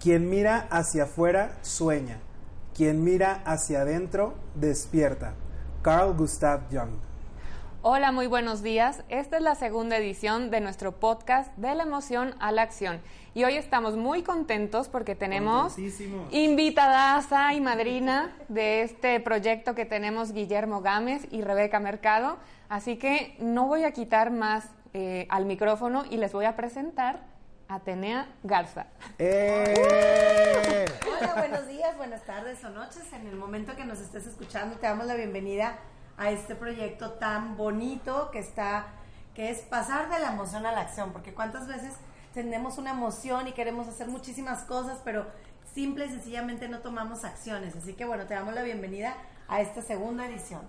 Quien mira hacia afuera sueña. Quien mira hacia adentro despierta. Carl Gustav Jung. Hola, muy buenos días. Esta es la segunda edición de nuestro podcast de la emoción a la acción. Y hoy estamos muy contentos porque tenemos invitada y madrina de este proyecto que tenemos Guillermo Gámez y Rebeca Mercado. Así que no voy a quitar más eh, al micrófono y les voy a presentar Atenea Garza. ¡Eh! Hola, buenos días, buenas tardes o noches. En el momento que nos estés escuchando, te damos la bienvenida a este proyecto tan bonito que está, que es pasar de la emoción a la acción, porque cuántas veces tenemos una emoción y queremos hacer muchísimas cosas, pero simple y sencillamente no tomamos acciones. Así que bueno, te damos la bienvenida a esta segunda edición.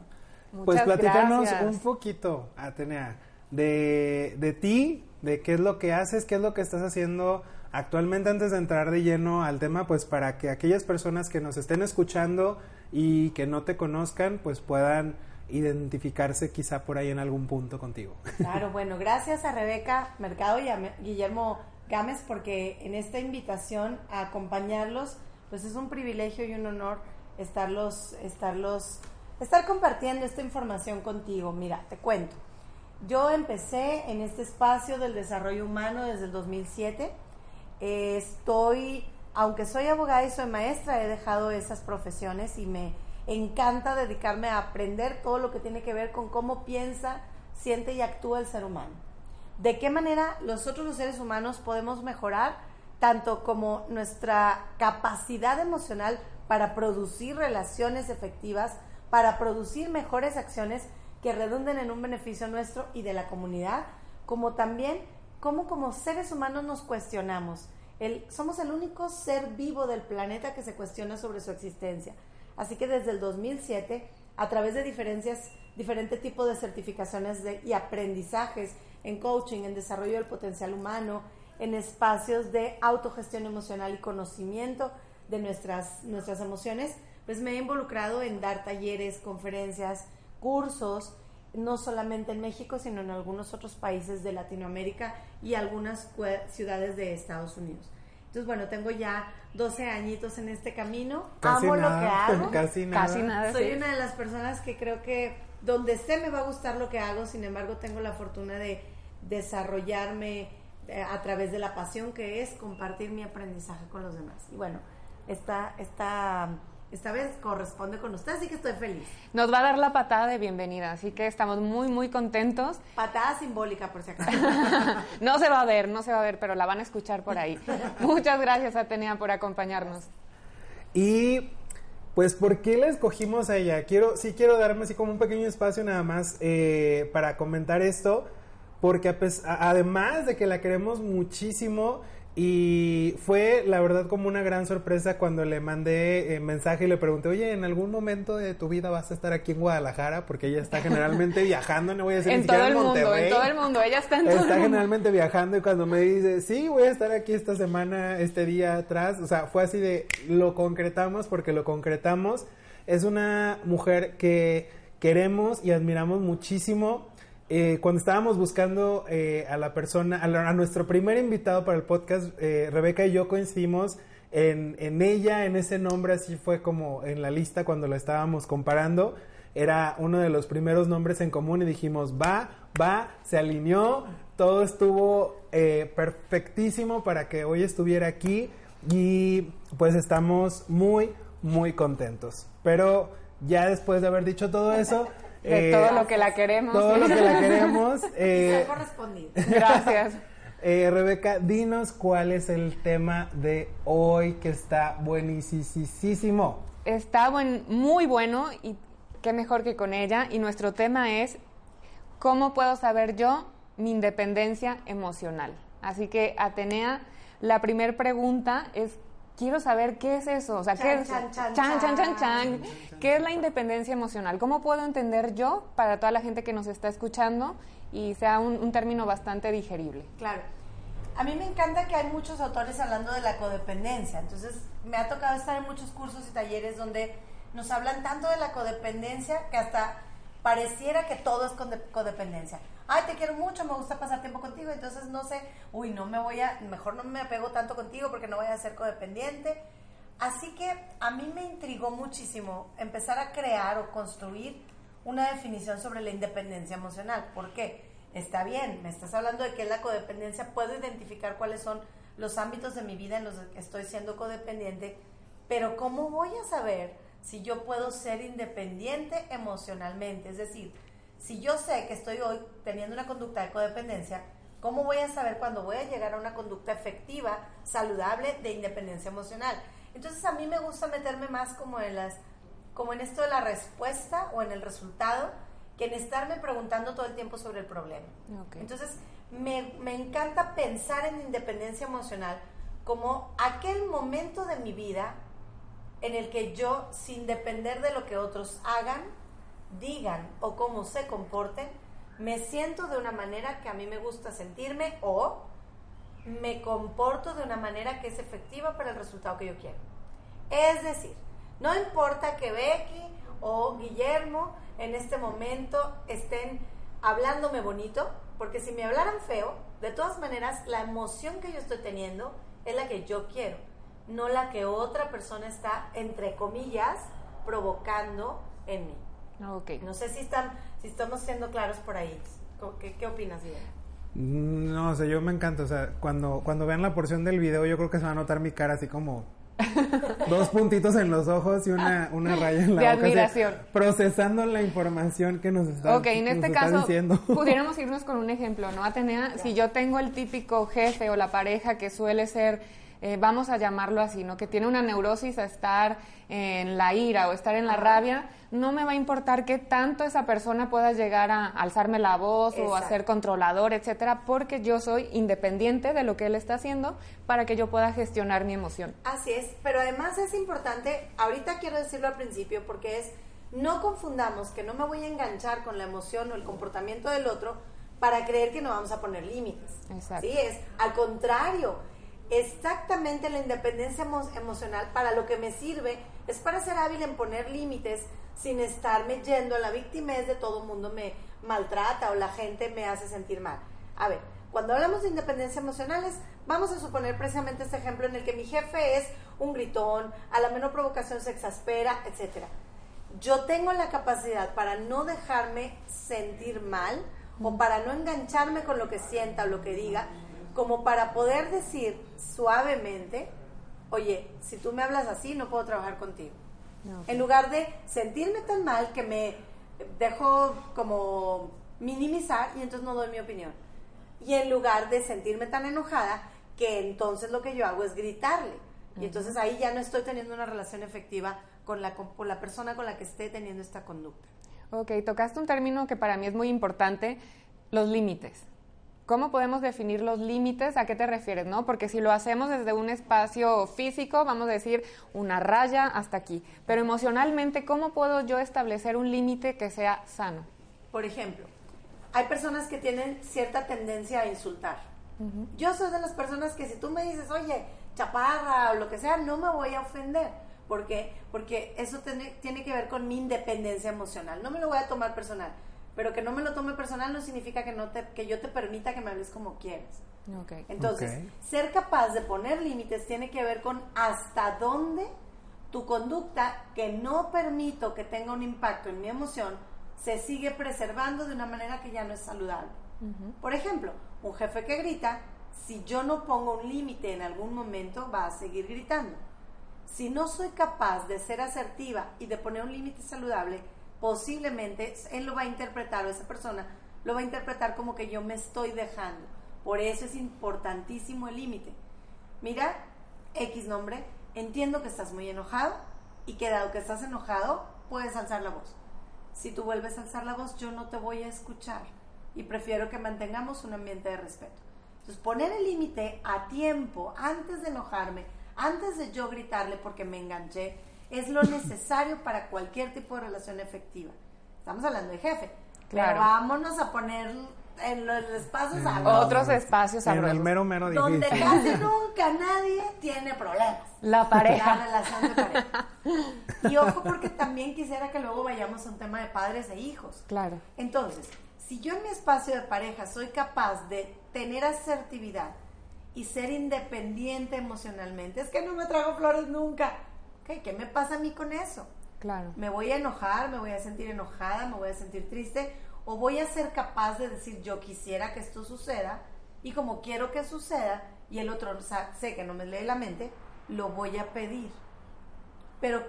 pues platícanos un poquito, Atenea, de, de ti, de qué es lo que haces, qué es lo que estás haciendo actualmente antes de entrar de lleno al tema, pues para que aquellas personas que nos estén escuchando y que no te conozcan, pues puedan identificarse quizá por ahí en algún punto contigo. Claro, bueno, gracias a Rebeca Mercado y a Guillermo Gámez porque en esta invitación a acompañarlos, pues es un privilegio y un honor estarlos, estarlos, estar compartiendo esta información contigo. Mira, te cuento. Yo empecé en este espacio del desarrollo humano desde el 2007. estoy, aunque soy abogada y soy maestra, he dejado esas profesiones y me encanta dedicarme a aprender todo lo que tiene que ver con cómo piensa, siente y actúa el ser humano. De qué manera nosotros los seres humanos podemos mejorar tanto como nuestra capacidad emocional para producir relaciones efectivas, para producir mejores acciones que redunden en un beneficio nuestro y de la comunidad, como también cómo como seres humanos nos cuestionamos. El, somos el único ser vivo del planeta que se cuestiona sobre su existencia. Así que desde el 2007, a través de diferencias, diferentes tipos de certificaciones y aprendizajes en coaching, en desarrollo del potencial humano, en espacios de autogestión emocional y conocimiento de nuestras, nuestras emociones, pues me he involucrado en dar talleres, conferencias, cursos, no solamente en México, sino en algunos otros países de Latinoamérica y algunas ciudades de Estados Unidos. Entonces, bueno, tengo ya 12 añitos en este camino. Amo lo que hago. Casi nada. Casi nada Soy una de las personas que creo que donde sé me va a gustar lo que hago, sin embargo, tengo la fortuna de desarrollarme eh, a través de la pasión que es compartir mi aprendizaje con los demás. Y bueno, esta, esta esta vez corresponde con usted, así que estoy feliz. Nos va a dar la patada de bienvenida, así que estamos muy, muy contentos. Patada simbólica, por si acaso. no se va a ver, no se va a ver, pero la van a escuchar por ahí. Muchas gracias, Atenea, por acompañarnos. Y pues, ¿por qué la escogimos a ella? Quiero, sí quiero darme así como un pequeño espacio nada más eh, para comentar esto, porque además de que la queremos muchísimo, y fue, la verdad, como una gran sorpresa cuando le mandé eh, mensaje y le pregunté, oye, ¿en algún momento de tu vida vas a estar aquí en Guadalajara? Porque ella está generalmente viajando, no voy a decir en todo el mundo, en todo el mundo, ella está en todo Está generalmente viajando y cuando me dice, sí, voy a estar aquí esta semana, este día atrás, o sea, fue así de, lo concretamos porque lo concretamos. Es una mujer que queremos y admiramos muchísimo eh, cuando estábamos buscando eh, a la persona, a, nuestro primer invitado para el podcast, eh, Rebeca y yo coincidimos en, en, ella, en ese nombre, así fue como en la lista cuando lo estábamos comparando. Era uno de los primeros nombres en común y dijimos, va, va, se alineó, todo estuvo perfectísimo para que hoy estuviera aquí y pues estamos muy, muy contentos. Pero ya después de haber dicho todo eso, de eh, todo lo que la queremos. Todo lo que la queremos. Eh, correspondido. Gracias. Eh, Rebeca, dinos cuál es el tema de hoy que está buenísimo. Está muy bueno y qué mejor que con ella. Y nuestro tema es cómo puedo saber yo mi independencia emocional. Así que, Atenea, la primera pregunta es quiero saber qué es eso, o sea, qué es chan, chan, chan, chan, qué es la independencia emocional, cómo puedo entender yo para toda la gente que nos está escuchando y sea un, término bastante digerible. Claro. A mí me encanta que hay muchos autores hablando de la codependencia, entonces me ha tocado estar en muchos cursos y talleres donde nos hablan tanto de la codependencia que hasta pareciera que todo es codependencia. Ay, te quiero mucho, me gusta pasar tiempo contigo, entonces no sé, uy, no me voy a, mejor no me apego tanto contigo porque no voy a ser codependiente. Así que a mí me intrigó muchísimo empezar a crear o construir una definición sobre la independencia emocional. ¿Por qué? Está bien, me estás hablando de que la codependencia, puedo identificar cuáles son los ámbitos de mi vida en los que estoy siendo codependiente, pero ¿cómo voy a saber si yo puedo ser independiente emocionalmente? Es decir, si yo sé que estoy hoy teniendo una conducta de codependencia, ¿cómo voy a saber cuándo voy a llegar a una conducta efectiva, saludable de independencia emocional? Entonces a mí me gusta meterme más como en las como en esto de la respuesta o en el resultado que en estarme preguntando todo el tiempo sobre el problema. Entonces, me, me encanta pensar en independencia emocional como aquel momento de mi vida en el que yo, sin depender de lo que otros hagan, digan o cómo se comporten, me siento de una manera que a mí me gusta sentirme o me comporto de una manera que es efectiva para el resultado que yo quiero. Es decir, no importa que Becky o Guillermo en este momento estén hablándome bonito, porque si me hablaran feo, de todas maneras la emoción que yo estoy teniendo es la que yo quiero, no la que otra persona está, entre comillas, provocando en mí. Okay. No sé si, están, si estamos siendo claros por ahí. ¿Qué, qué opinas, Guillermo? No, o sea, yo me encanta, o sea, cuando, cuando vean la porción del video yo creo que se va a notar mi cara así como Dos puntitos en los ojos y una, una raya en la de boca. admiración. procesando la información que nos está, Ok, en este caso, diciendo. pudiéramos irnos con un ejemplo, ¿no? Atenea, si yo tengo el típico jefe o la pareja que suele ser eh, vamos a llamarlo así, ¿no? Que tiene una neurosis a estar en la ira o estar en la rabia, no me va a importar qué tanto esa persona pueda llegar a alzarme la voz o a ser controlador, etcétera, porque yo soy independiente de lo que él está haciendo para que yo pueda gestionar mi emoción. Así es, pero además es importante, ahorita quiero decirlo al principio porque es no confundamos que no me voy a enganchar con la emoción o el comportamiento del otro para creer que no vamos a poner límites. Exacto. Sí, es al contrario, exactamente la independencia emocional para lo que me sirve es para ser hábil en poner límites sin estarme yendo la víctima es de todo mundo me maltrata o la gente me hace sentir mal. A ver, cuando hablamos de independencia emocionales, vamos a suponer precisamente este ejemplo en el que mi jefe es un gritón, a la menor provocación se exaspera, etc. Yo tengo la capacidad para no dejarme sentir mal o para no engancharme con lo que sienta o lo que diga, como para poder decir suavemente, oye, si tú me hablas así, no puedo trabajar contigo. En lugar de sentirme tan mal que me dejo como minimizar y entonces no doy mi opinión. Y en lugar de sentirme tan enojada que entonces lo que yo hago es gritarle. Y entonces ahí ya no estoy teniendo una relación efectiva con la, con la persona con la que esté teniendo esta conducta. Ok, tocaste un término que para mí es muy importante, los límites. ¿Cómo podemos definir los límites? ¿A qué te refieres? ¿no? Porque si lo hacemos desde un espacio físico, vamos a decir una raya hasta aquí. Pero emocionalmente, ¿cómo puedo yo establecer un límite que sea sano? Por ejemplo, hay personas que tienen cierta tendencia a insultar. Yo soy de las personas que si tú me dices, oye, chaparra o lo que sea, no me voy a ofender. ¿Por qué? Porque eso tiene, tiene que ver con mi independencia emocional. No me lo voy a tomar personal pero que no me lo tome personal no significa que, no te, que yo te permita que me hables como quieres. Okay. Entonces, ser capaz de poner límites tiene que ver con hasta dónde tu conducta que no permito que tenga un impacto en mi emoción se sigue preservando de una manera que ya no es saludable. Por ejemplo, un jefe que grita, si yo no pongo un límite en algún momento, va a seguir gritando. Si no soy capaz de ser asertiva y de poner un límite saludable, posiblemente él lo va a interpretar o esa persona lo va a interpretar como que yo me estoy dejando. Por eso es importantísimo el límite. Mira, X nombre, entiendo que estás muy enojado y que dado que estás enojado, puedes alzar la voz. Si tú vuelves a alzar la voz, yo no te voy a escuchar y prefiero que mantengamos un ambiente de respeto. Entonces, poner el límite a tiempo, antes de enojarme, antes de yo gritarle porque me enganché, es lo necesario para cualquier tipo de relación efectiva. Estamos hablando de jefe. Claro. Pero vámonos a poner en los espacios Otros espacios En el mero, mero difícil. Donde casi nunca nadie tiene problemas. La pareja. La relación de pareja. Y ojo porque también quisiera que luego vayamos a un tema de padres e hijos. Claro. Entonces, si yo en mi espacio de pareja soy capaz de tener asertividad y ser independiente emocionalmente, es que no me trago flores nunca. ¿Qué me pasa a mí con eso? Claro. Me voy a enojar, me voy a sentir enojada, me voy a sentir triste, o voy a ser capaz de decir yo quisiera que esto suceda y como quiero que suceda y el otro sé que no me lee la mente, lo voy a pedir. Pero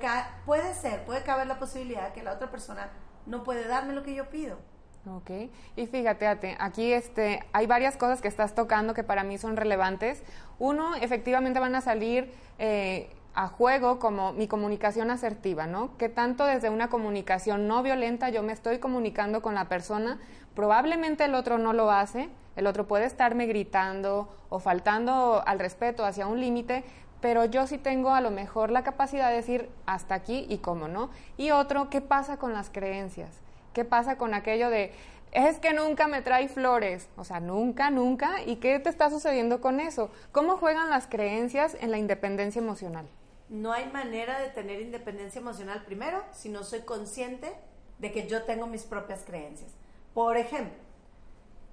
puede ser, puede caber la posibilidad que la otra persona no puede darme lo que yo pido. Ok, y fíjate, aquí este, hay varias cosas que estás tocando que para mí son relevantes. Uno, efectivamente van a salir eh, a juego como mi comunicación asertiva, ¿no? Que tanto desde una comunicación no violenta yo me estoy comunicando con la persona, probablemente el otro no lo hace, el otro puede estarme gritando o faltando al respeto hacia un límite, pero yo sí tengo a lo mejor la capacidad de decir hasta aquí y cómo, ¿no? Y otro, ¿qué pasa con las creencias? ¿Qué pasa con aquello de, es que nunca me trae flores? O sea, nunca, nunca. ¿Y qué te está sucediendo con eso? ¿Cómo juegan las creencias en la independencia emocional? No hay manera de tener independencia emocional primero si no soy consciente de que yo tengo mis propias creencias. Por ejemplo,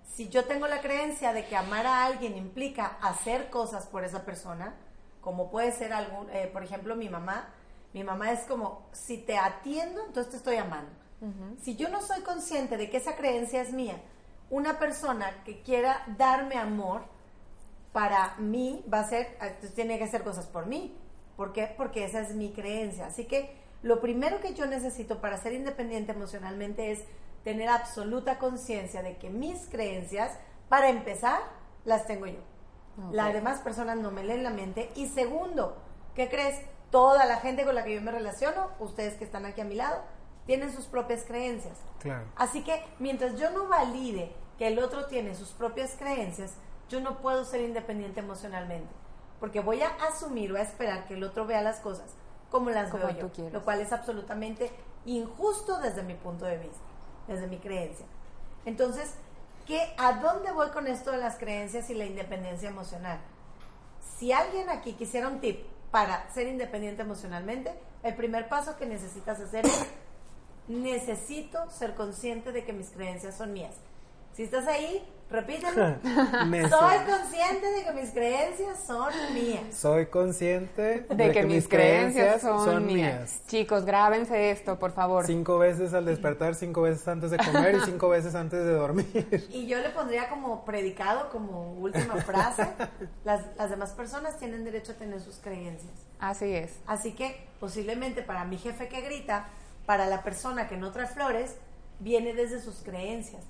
si yo tengo la creencia de que amar a alguien implica hacer cosas por esa persona, como puede ser algún, eh, por ejemplo, mi mamá, mi mamá es como, si te atiendo, entonces te estoy amando. Si yo no soy consciente de que esa creencia es mía, una persona que quiera darme amor, para mí va a ser, ah, tiene que hacer cosas por mí. ¿Por qué? Porque esa es mi creencia. Así que lo primero que yo necesito para ser independiente emocionalmente es tener absoluta conciencia de que mis creencias, para empezar, las tengo yo. Las demás personas no me leen la mente. Y segundo, ¿qué crees? Toda la gente con la que yo me relaciono, ustedes que están aquí a mi lado, tienen sus propias creencias. Así que mientras yo no valide que el otro tiene sus propias creencias, yo no puedo ser independiente emocionalmente. Porque voy a asumir, voy a esperar que el otro vea las cosas como las veo yo. Lo cual es absolutamente injusto desde mi punto de vista, desde mi creencia. Entonces, ¿qué, ¿a dónde voy con esto de las creencias y la independencia emocional? Si alguien aquí quisiera un tip para ser independiente emocionalmente, el primer paso que necesitas hacer es necesito ser consciente de que mis creencias son mías. Si estás ahí, repítelo. Soy consciente de que mis creencias son mías. Soy consciente de, que, mis creencias, son, mías. Chicos, grábense esto, por favor. Cinco veces al despertar, cinco veces antes de comer y cinco veces antes de dormir. Y yo le pondría como predicado, como última frase, las, las demás personas tienen derecho a tener sus creencias. Así es. Así que posiblemente para mi jefe que grita, para la persona que no trae flores viene desde sus creencias.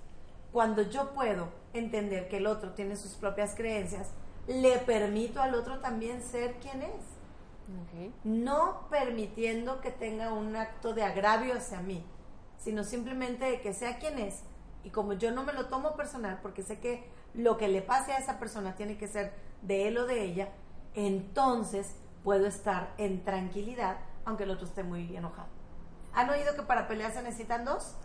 Cuando yo puedo entender que el otro tiene sus propias creencias, le permito al otro también ser quien es. No permitiendo que tenga un acto de agravio hacia mí, sino simplemente de que sea quien es. Y como yo no me lo tomo personal, porque sé que lo que le pase a esa persona tiene que ser de él o de ella, entonces puedo estar en tranquilidad, aunque el otro esté muy enojado. ¿Han oído que para pelear se necesitan dos?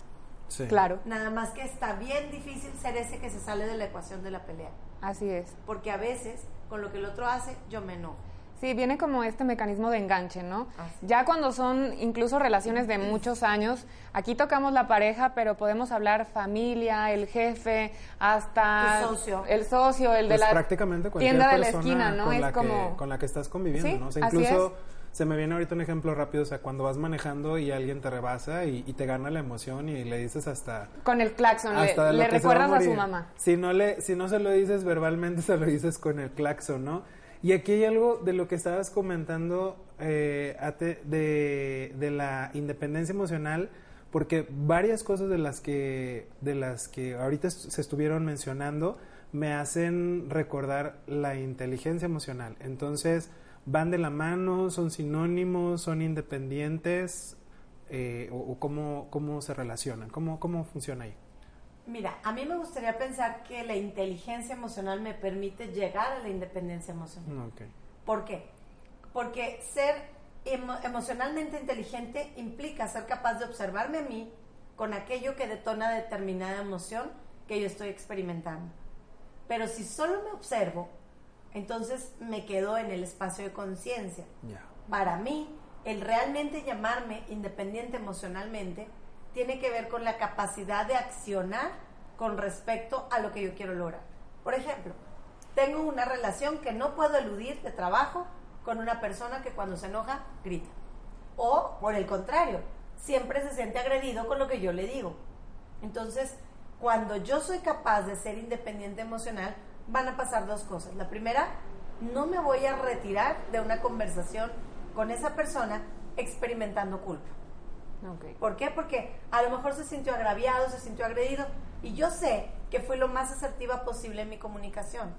Sí. Claro. Nada más que está bien difícil ser ese que se sale de la ecuación de la pelea. Así es. Porque a veces, con lo que el otro hace, yo me enojo. Sí, viene como este mecanismo de enganche, ¿no? Ya cuando son incluso relaciones de muchos años, aquí tocamos la pareja, pero podemos hablar familia, el jefe, hasta el socio, el, socio, el de pues la prácticamente tienda de la esquina, ¿no? es como con la que estás conviviendo, ¿no? O sea, incluso se me viene ahorita un ejemplo rápido, o sea, cuando vas manejando y alguien te rebasa y, te gana la emoción y le dices hasta... Con el claxon, le, recuerdas a, su mamá. Si no, le, si no se lo dices verbalmente, se lo dices con el claxon, ¿no? Y aquí hay algo de lo que estabas comentando eh, de, de la independencia emocional, porque varias cosas de las que, de las que ahorita se estuvieron mencionando me hacen recordar la inteligencia emocional. Entonces, van de la mano, son sinónimos, son independientes, eh, o, cómo, cómo, se relacionan, cómo, cómo funciona ahí. Mira, a mí me gustaría pensar que la inteligencia emocional me permite llegar a la independencia emocional. Okay. ¿Por qué? Porque ser emocionalmente inteligente implica ser capaz de observarme a mí con aquello que detona determinada emoción que yo estoy experimentando. Pero si solo me observo entonces me quedo en el espacio de conciencia. Para mí, el realmente llamarme independiente emocionalmente tiene que ver con la capacidad de accionar con respecto a lo que yo quiero lograr. Por ejemplo, tengo una relación que no puedo eludir de trabajo con una persona que cuando se enoja grita. O, por el contrario, siempre se siente agredido con lo que yo le digo. Entonces, cuando yo soy capaz de ser independiente emocional, van a pasar dos cosas. La primera, no me voy a retirar de una conversación con esa persona experimentando culpa. ¿Por qué? Porque a lo mejor se sintió agraviado, se sintió agredido y yo sé que fui lo más asertiva posible en mi comunicación.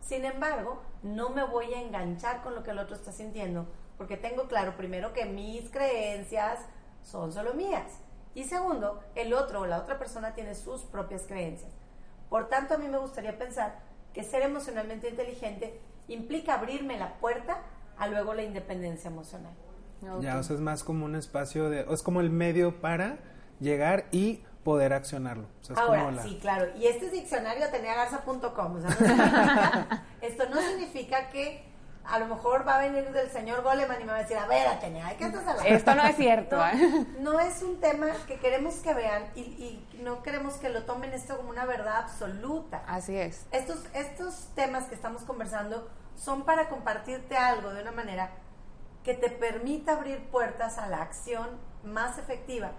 Sin embargo, no me voy a enganchar con lo que el otro está sintiendo porque tengo claro primero que mis creencias son solo mías y segundo, el otro o la otra persona tiene sus propias creencias. Por tanto, a mí me gustaría pensar que ser emocionalmente inteligente implica abrirme la puerta a luego la independencia emocional. Ya, o sea, es más como un espacio de, es como el medio para llegar y poder accionarlo. Ahora, sí, claro. Y este diccionario tenía garza.com. O sea, esto no significa que a lo mejor va a venir del señor Goleman y me va a decir, a ver, Atenea, ¿qué estás hablando? Esto no es cierto. No, ¿eh? no, es un tema que queremos que vean y, y, no queremos que lo tomen esto como una verdad absoluta. Así es. Estos, estos temas que estamos conversando son para compartirte algo de una manera que te permita abrir puertas a la acción más efectiva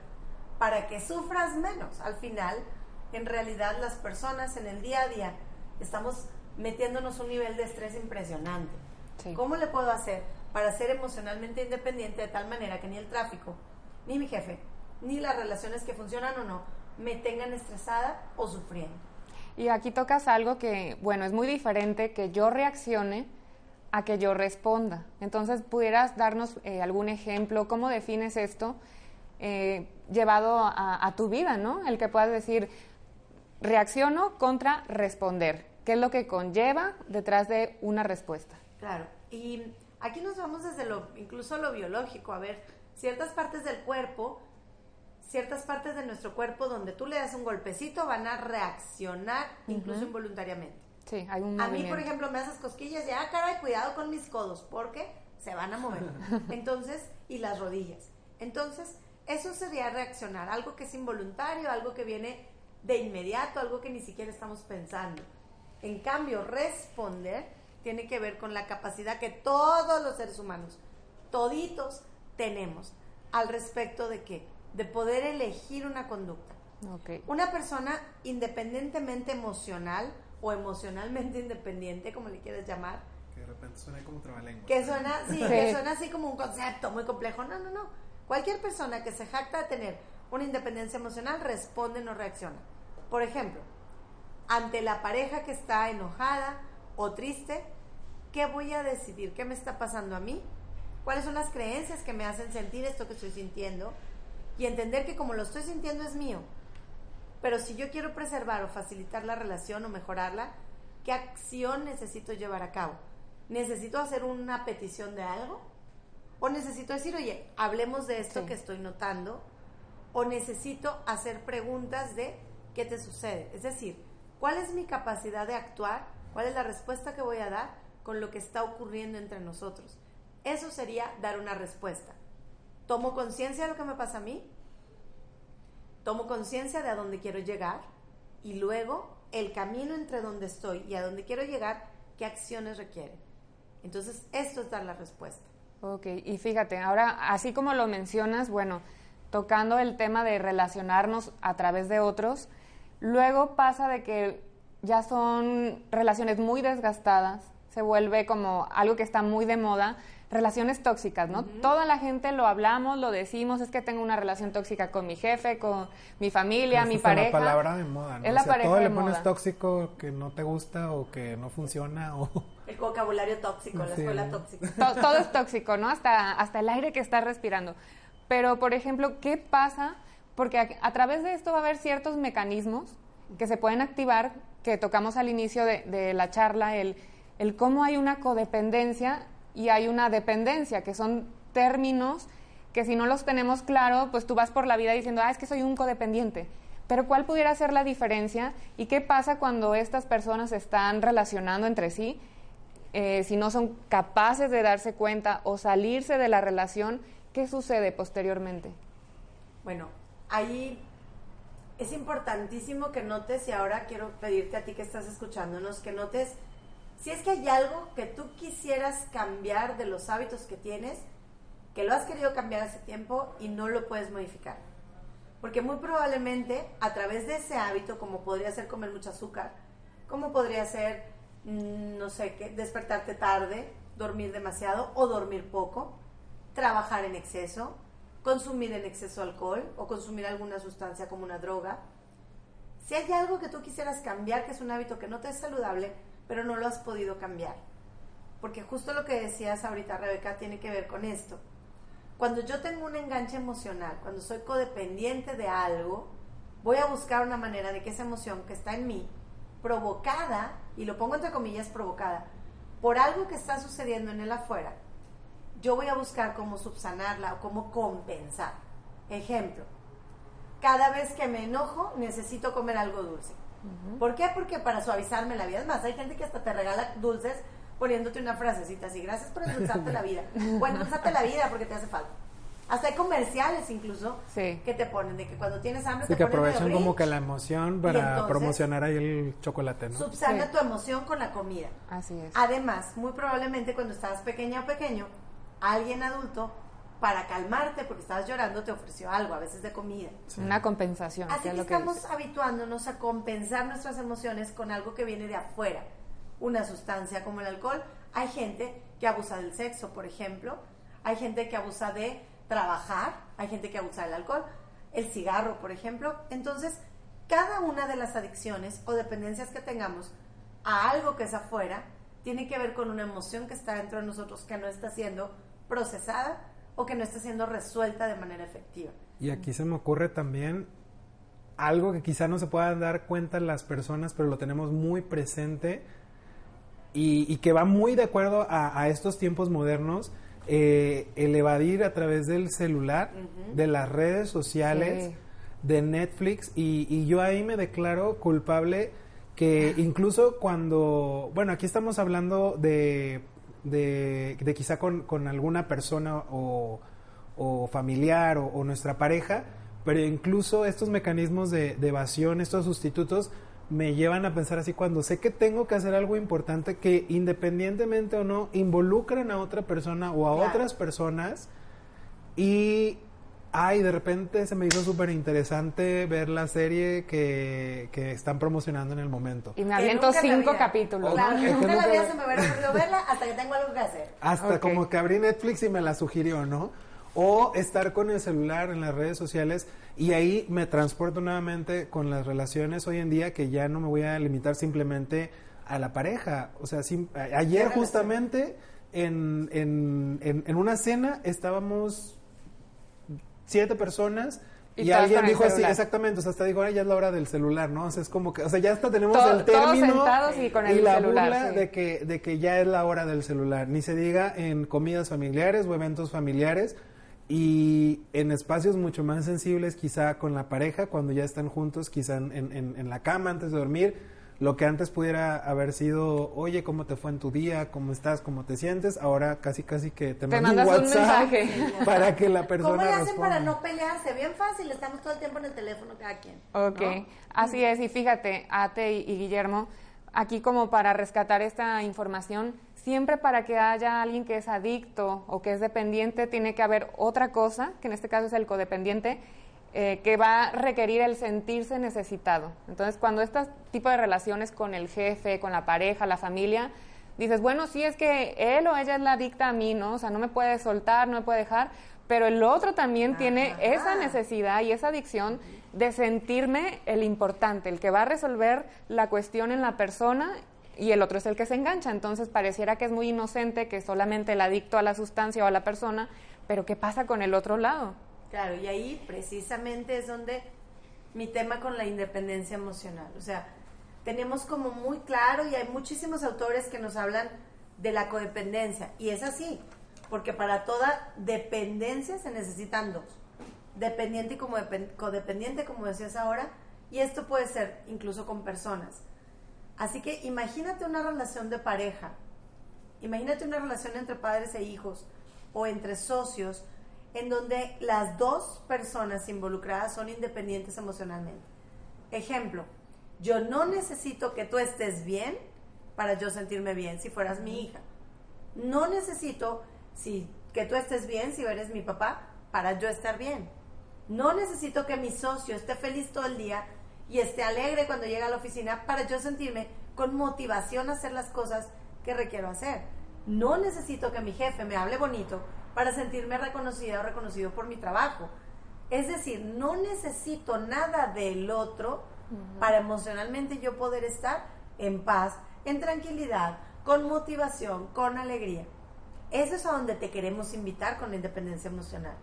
para que sufras menos. Al final, en realidad las personas en el día a día estamos metiéndonos un nivel de estrés impresionante. ¿Cómo le puedo hacer para ser emocionalmente independiente de tal manera que ni el tráfico, ni mi jefe, ni las relaciones que funcionan o no, me tengan estresada o sufriendo? Y aquí tocas algo que, bueno, es muy diferente que yo reaccione a que yo responda. Entonces, ¿pudieras darnos eh, algún ejemplo? ¿Cómo defines esto eh, llevado a, a, tu vida, ¿no? El que puedas decir, reacciono contra responder. ¿Qué es lo que conlleva detrás de una respuesta? Claro, y aquí nos vamos desde lo, incluso lo biológico, a ver, ciertas partes del cuerpo, ciertas partes de nuestro cuerpo donde tú le das un golpecito van a reaccionar incluso involuntariamente. Sí, hay un A mí, por ejemplo, me haces cosquillas y, ah, caray, cuidado con mis codos, porque se van a mover. Entonces, y las rodillas. Entonces, eso sería reaccionar, algo que es involuntario, algo que viene de inmediato, algo que ni siquiera estamos pensando. En cambio, responder tiene que ver con la capacidad que todos los seres humanos, toditos, tenemos al respecto de qué? De poder elegir una conducta. Una persona independientemente emocional o emocionalmente independiente, como le quieres llamar. Que de repente suena como trabalengua. Que suena, sí, que suena así como un concepto muy complejo. No, no, no. Cualquier persona que se jacta de tener una independencia emocional responde, no reacciona. Por ejemplo, ante la pareja que está enojada, o triste, ¿qué voy a decidir? ¿Qué me está pasando a mí? ¿Cuáles son las creencias que me hacen sentir esto que estoy sintiendo? Y entender que como lo estoy sintiendo es mío. Pero si yo quiero preservar o facilitar la relación o mejorarla, ¿qué acción necesito llevar a cabo? ¿Necesito hacer una petición de algo? ¿O necesito decir, oye, hablemos de esto que estoy notando? ¿O necesito hacer preguntas de qué te sucede? Es decir, ¿cuál es mi capacidad de actuar ¿Cuál es la respuesta que voy a dar con lo que está ocurriendo entre nosotros? Eso sería dar una respuesta. Tomo conciencia de lo que me pasa a mí, tomo conciencia de a dónde quiero llegar y luego el camino entre donde estoy y a dónde quiero llegar, qué acciones requiere. Entonces, esto es dar la respuesta. Ok, y fíjate, ahora, así como lo mencionas, bueno, tocando el tema de relacionarnos a través de otros, luego pasa de que ya son relaciones muy desgastadas, se vuelve como algo que está muy de moda, relaciones tóxicas, ¿no? Toda la gente lo hablamos, lo decimos, es que tengo una relación tóxica con mi jefe, con mi familia, mi pareja. Es la palabra de moda, ¿no? Es la pareja todo le pones tóxico que no te gusta o que no funciona o... El vocabulario tóxico, la escuela tóxica. Todo, es tóxico, ¿no? Hasta, hasta el aire que estás respirando. Pero, por ejemplo, ¿qué pasa? Porque a, a través de esto va a haber ciertos mecanismos que se pueden activar que tocamos al inicio de, la charla, el, el cómo hay una codependencia y hay una dependencia, que son términos que si no los tenemos claro, pues tú vas por la vida diciendo, ah, es que soy un codependiente. Pero ¿cuál pudiera ser la diferencia y qué pasa cuando estas personas están relacionando entre sí? Eh, si no son capaces de darse cuenta o salirse de la relación, ¿qué sucede posteriormente? Bueno, ahí es importantísimo que notes, y ahora quiero pedirte a ti que estás escuchándonos, que notes si es que hay algo que tú quisieras cambiar de los hábitos que tienes, que lo has querido cambiar hace tiempo y no lo puedes modificar. Porque muy probablemente a través de ese hábito, como podría ser comer mucho azúcar, como podría ser, mm, no sé, qué, despertarte tarde, dormir demasiado o dormir poco, trabajar en exceso, consumir en exceso alcohol o consumir alguna sustancia como una droga. Si hay algo que tú quisieras cambiar, que es un hábito que no te es saludable, pero no lo has podido cambiar. Porque justo lo que decías ahorita, Rebeca, tiene que ver con esto. Cuando yo tengo un enganche emocional, cuando soy codependiente de algo, voy a buscar una manera de que esa emoción que está en mí, provocada, y lo pongo entre comillas provocada, por algo que está sucediendo en el afuera, yo voy a buscar cómo subsanarla o cómo compensar. Ejemplo, cada vez que me enojo necesito comer algo dulce. ¿Por qué? Porque para suavizarme la vida. Es más, hay gente que hasta te regala dulces poniéndote una frasecita así, gracias por endulzarte la vida. Bueno, endulzarte la vida porque te hace falta. Hasta hay comerciales incluso que te ponen de que cuando tienes hambre sí, te que ponen aprovechan medio como que la emoción para entonces, promocionar ahí el chocolate, ¿no? Subsana Sí. tu emoción con la comida. Así es. Además, muy probablemente cuando estabas pequeña o pequeño, alguien adulto, para calmarte porque estabas llorando, te ofreció algo, a veces de comida. Una compensación. Así que que es lo que estamos dices. habituándonos a compensar nuestras emociones con algo que viene de afuera. Una sustancia como el alcohol. Hay gente que abusa del sexo, por ejemplo. Hay gente que abusa de trabajar. Hay gente que abusa del alcohol. El cigarro, por ejemplo. Entonces, cada una de las adicciones o dependencias que tengamos a algo que es afuera tiene que ver con una emoción que está dentro de nosotros que no está siendo procesada o que no está siendo resuelta de manera efectiva. Y aquí se me ocurre también algo que quizá no se puedan dar cuenta las personas, pero lo tenemos muy presente y, y que va muy de acuerdo a, a estos tiempos modernos, eh, el evadir a través del celular, de las redes sociales, Sí. de Netflix, y, y yo ahí me declaro culpable que incluso cuando, bueno, aquí estamos hablando de, de, de quizá con, con alguna persona o, o familiar o, o nuestra pareja, pero incluso estos mecanismos de, de evasión, estos sustitutos, me llevan a pensar así cuando sé que tengo que hacer algo importante que independientemente o no involucran a otra persona o a Claro. otras personas y ay de repente se me hizo súper interesante ver la serie que, que están promocionando en el momento Y me aviento cinco capítulos. Claro, ¿no? que Es que nunca la la- se me hubiera ocurrido verla hasta que tengo algo que hacer. hasta como que abrí Netflix y me la sugirió, ¿no? O estar con el celular en las redes sociales y ahí me transporto nuevamente con las relaciones hoy en día que ya no me voy a limitar simplemente a la pareja. O sea, ayer justamente en, en, en, en una cena estábamos siete personas Y alguien dijo así, exactamente, o sea, hasta dijo, ahora ya es la hora del celular, ¿no? O sea, es como que, o sea, ya hasta tenemos To- el término sentados y con el la celular, burla sí. de que, de que ya es la hora del celular. Ni se diga en comidas familiares o eventos familiares y en espacios mucho más sensibles, quizá con la pareja, cuando ya están juntos, quizá en, en- en la cama antes de dormir. Lo que antes pudiera haber sido, oye, ¿cómo te fue en tu día? ¿Cómo estás? ¿Cómo te sientes? Ahora casi casi que te, Te mando un mandas un WhatsApp mensaje. para que la persona ¿Cómo le hacen responda. para no pelearse? Bien fácil, estamos todo el tiempo en el teléfono cada quien. Ok, ¿no? así es. Y fíjate, Ate y, y Guillermo, aquí como para rescatar esta información, siempre para que haya alguien que es adicto o que es dependiente, tiene que haber otra cosa, que en este caso es el codependiente, eh, que va a requerir el sentirse necesitado. Entonces, cuando este tipo de relaciones con el jefe, con la pareja, la familia, dices, bueno, sí es que él o ella es la adicta a mí, ¿no? O sea, no me puede soltar, no me puede dejar, pero el otro también tiene Ajá. esa necesidad y esa adicción de sentirme el importante, el que va a resolver la cuestión en la persona y el otro es el que se engancha. Entonces pareciera que es muy inocente, que solamente el adicto a la sustancia o a la persona, pero ¿qué pasa con el otro lado? Claro, y ahí precisamente es donde mi tema con la independencia emocional. O sea, tenemos como muy claro y hay muchísimos autores que nos hablan de la codependencia. Y es así, porque para toda dependencia se necesitan dos. Dependiente y como depen- codependiente, como decías ahora, y esto puede ser incluso con personas. Así que imagínate una relación de pareja, imagínate una relación entre padres e hijos o entre socios en donde las dos personas involucradas son independientes emocionalmente. Ejemplo, yo no necesito que tú estés bien para yo sentirme bien si fueras mi hija. No necesito si, que tú estés bien si eres mi papá para yo estar bien. No necesito que mi socio esté feliz todo el día y esté alegre cuando llega a la oficina para yo sentirme con motivación a hacer las cosas que requiero hacer. No necesito que mi jefe me hable bonito para sentirme reconocida o reconocido por mi trabajo. Es decir, no necesito nada del otro para emocionalmente yo poder estar en paz, en tranquilidad, con motivación, con alegría. Eso es a donde te queremos invitar con la independencia emocional.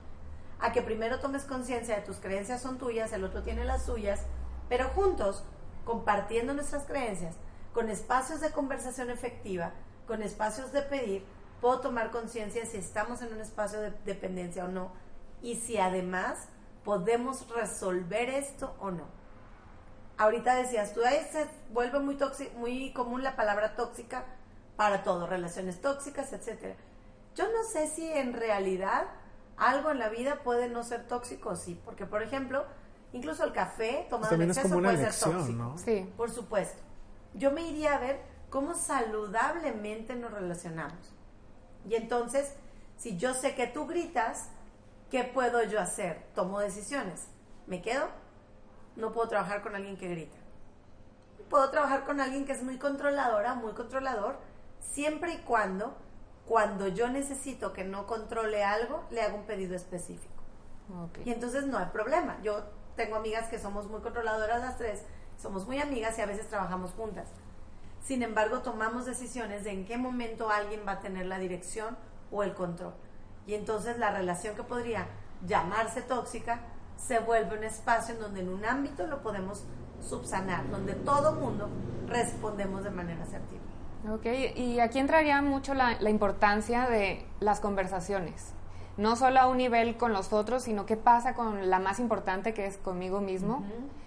A que primero tomes conciencia de tus creencias son tuyas, el otro tiene las suyas, pero juntos, compartiendo nuestras creencias, con espacios de conversación efectiva, con espacios de pedir, puedo tomar conciencia si estamos en un espacio de dependencia o no y si además podemos resolver esto o no. Ahorita decías, tú ahí se vuelve muy, muy común la palabra tóxica para todo, relaciones tóxicas, etc. Yo no sé si en realidad algo en la vida puede no ser tóxico, sí, porque por ejemplo, incluso el café tomado en exceso puede ser tóxico. Sí. Por supuesto. Yo me iría a ver cómo saludablemente nos relacionamos. Y entonces, si yo sé que tú gritas, ¿qué puedo yo hacer? Tomo decisiones. ¿Me quedo? No puedo trabajar con alguien que grita. Puedo trabajar con alguien que es muy controladora, muy controlador, siempre y cuando, cuando yo necesito que no controle algo, le hago un pedido específico. Y entonces no hay problema. Yo tengo amigas que somos muy controladoras las tres, somos muy amigas y a veces trabajamos juntas. Sin embargo, tomamos decisiones de en qué momento alguien va a tener la dirección o el control. Y entonces la relación que podría llamarse tóxica se vuelve un espacio en donde en un ámbito lo podemos subsanar, donde todo mundo respondemos de manera asertiva. Ok, y aquí entraría mucho la, importancia de las conversaciones, no solo a un nivel con los otros, sino qué pasa con la más importante que es conmigo mismo.